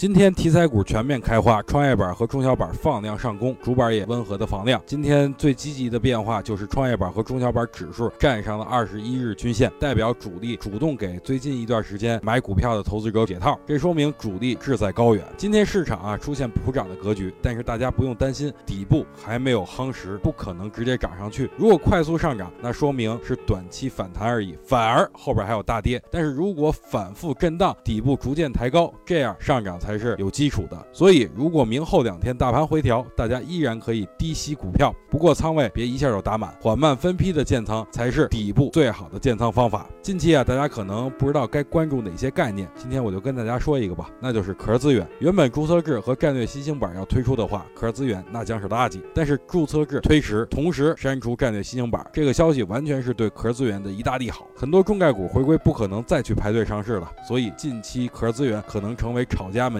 今天题材股全面开花，创业板和中小板放量上攻，主板也温和的放量。今天最积极的变化就是创业板和中小板指数站上了二十一日均线，代表主力主动给最近一段时间买股票的投资者解套，这说明主力志在高远。今天市场啊出现普涨的格局，但是大家不用担心，底部还没有夯实，不可能直接涨上去。如果快速上涨，那说明是短期反弹而已，反而后边还有大跌。但是如果反复震荡，底部逐渐抬高，这样上涨才。才是有基础的，所以如果明后两天大盘回调，大家依然可以低吸股票，不过仓位别一下就打满，缓慢分批的建仓才是底部最好的建仓方法。近期啊，大家可能不知道该关注哪些概念，今天我就跟大家说一个吧，那就是壳资源。原本注册制和战略新兴板要推出的话，壳资源那将是垃圾。但是注册制推迟，同时删除战略新兴板，这个消息完全是对壳资源的一大利好。很多中概股回归不可能再去排队上市了，所以近期壳资源可能成为炒家们。